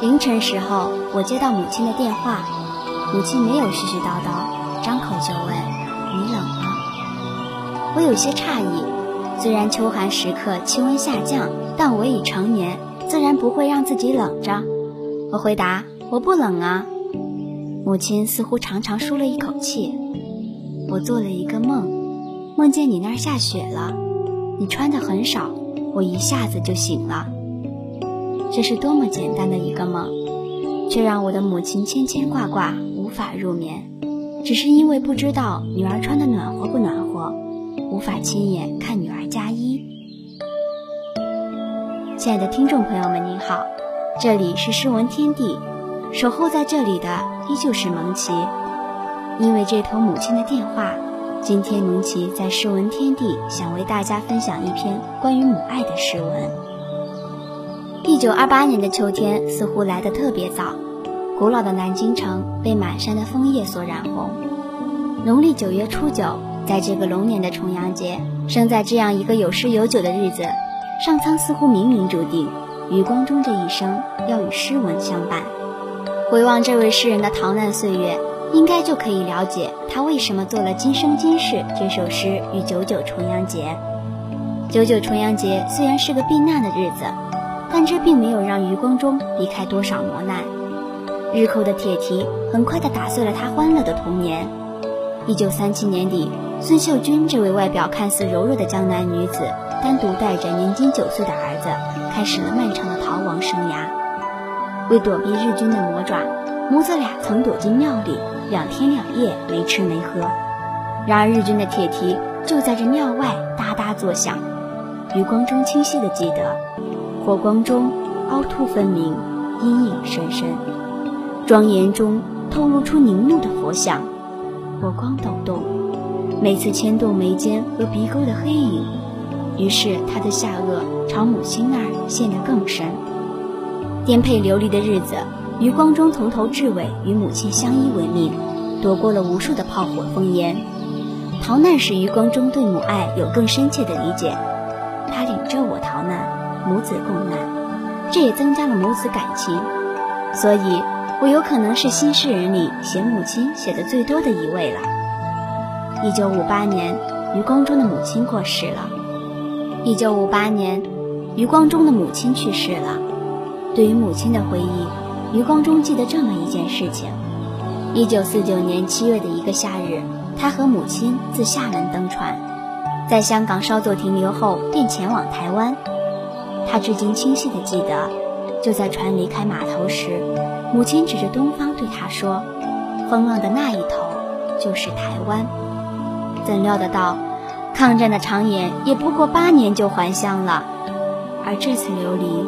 凌晨时候，我接到母亲的电话，母亲没有絮絮叨叨，张口就问：“你冷吗？”我有些诧异，虽然秋寒时刻气温下降，但我已成年，自然不会让自己冷着。我回答：“我不冷啊。”母亲似乎长长舒了一口气。我做了一个梦，梦见你那儿下雪了，你穿的很少，我一下子就醒了。这是多么简单的一个梦，却让我的母亲牵牵挂挂，无法入眠，只是因为不知道女儿穿的暖和不暖和，无法亲眼看女儿加衣。亲爱的听众朋友们，您好，这里是诗文天地，守候在这里的依旧是蒙奇。因为这头母亲的电话，今天蒙奇在诗文天地想为大家分享一篇关于母爱的诗文。一九二八年的秋天似乎来得特别早，古老的南京城被满山的枫叶所染红。农历九月初九，在这个龙年的重阳节，生在这样一个有诗有酒的日子，上苍似乎冥冥注定，余光中这一生要与诗文相伴。回望这位诗人的逃难岁月，应该就可以了解他为什么做了《今生今世》这首诗与九九重阳节。九九重阳节虽然是个避难的日子。但这并没有让余光中离开多少磨难。日寇的铁蹄很快地打碎了他欢乐的童年。一九三七年底，孙秀君这位外表看似柔弱的江南女子，单独带着年仅九岁的儿子，开始了漫长的逃亡生涯。为躲避日军的魔爪，母子俩曾躲进庙里，两天两夜没吃没喝。然而日军的铁蹄就在这庙外哒哒作响。余光中清晰地记得。火光中，凹凸分明，阴影深深；庄严中透露出凝露的佛像，火光抖动，每次牵动眉间和鼻沟的黑影，于是他的下颚朝母亲那儿陷得更深。颠沛流离的日子，余光中从头至尾与母亲相依为命，躲过了无数的炮火烽烟。逃难使余光中对母爱有更深切的理解，他领着我逃。母子共难，这也增加了母子感情，所以，我有可能是新诗人里写母亲写的最多的一位了。一九五八年，余光中的母亲过世了。一九五八年，余光中的母亲去世了。对于母亲的回忆，余光中记得这么一件事情：一九四九年七月的一个夏日，他和母亲自厦门登船，在香港稍作停留后，便前往台湾。他至今清晰地记得，就在船离开码头时，母亲指着东方对他说：“风浪的那一头就是台湾。”怎料得到，抗战的长眼也不过八年就还乡了，而这次流离，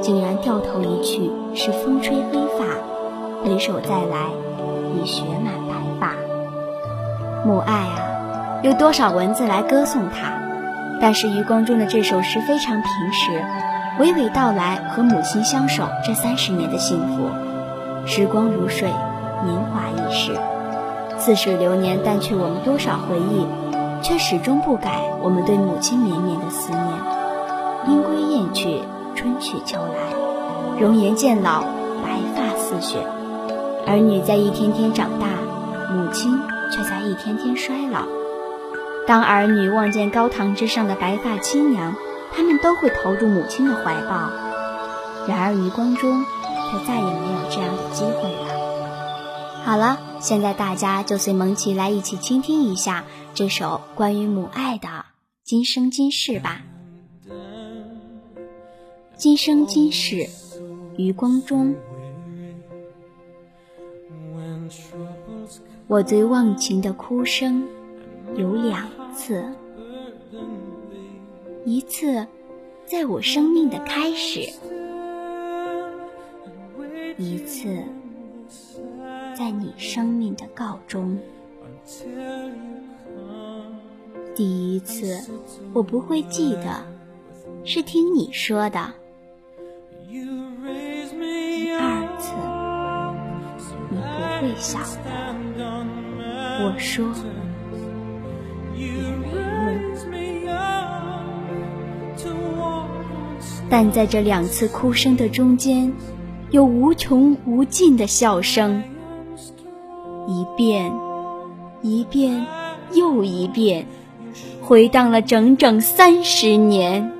竟然掉头一去是风吹黑发，回首再来已雪满白发。母爱啊，有多少文字来歌颂它？但是余光中的这首诗非常平实，娓娓道来和母亲相守这三十年的幸福。时光如水，年华易逝，似水流年淡去我们多少回忆，却始终不改我们对母亲绵绵的思念。莺归燕去，春去秋来，容颜渐老，白发似雪。儿女在一天天长大，母亲却在一天天衰老。当儿女望见高堂之上的白发亲娘，他们都会投入母亲的怀抱。然而余光中却再也没有这样的机会了。好了，现在大家就随蒙奇来一起倾听一下这首关于母爱的《今生今世》吧。今生今世，余光中。我最忘情的哭声。有两次，一次在我生命的开始，一次在你生命的告终。第一次我不会记得，是听你说的；第二次你不会晓得，我说。但在这两次哭声的中间，有无穷无尽的笑声，一遍，一遍，又一遍，回荡了整整三十年。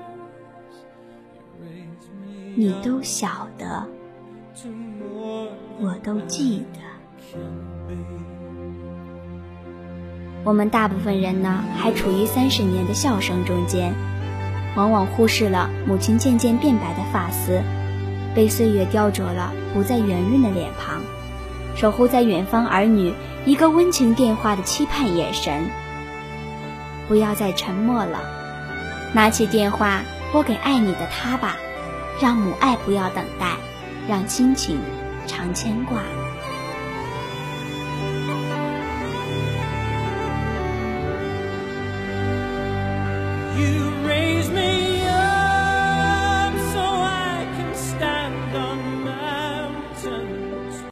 你都晓得，我都记得。我们大部分人呢，还处于三十年的笑声中间，往往忽视了母亲渐渐变白的发丝。被岁月雕琢了不再圆润的脸庞，守候在远方儿女一个温情电话的期盼眼神。不要再沉默了，拿起电话拨给爱你的他吧，让母爱不要等待，让亲情常牵挂。You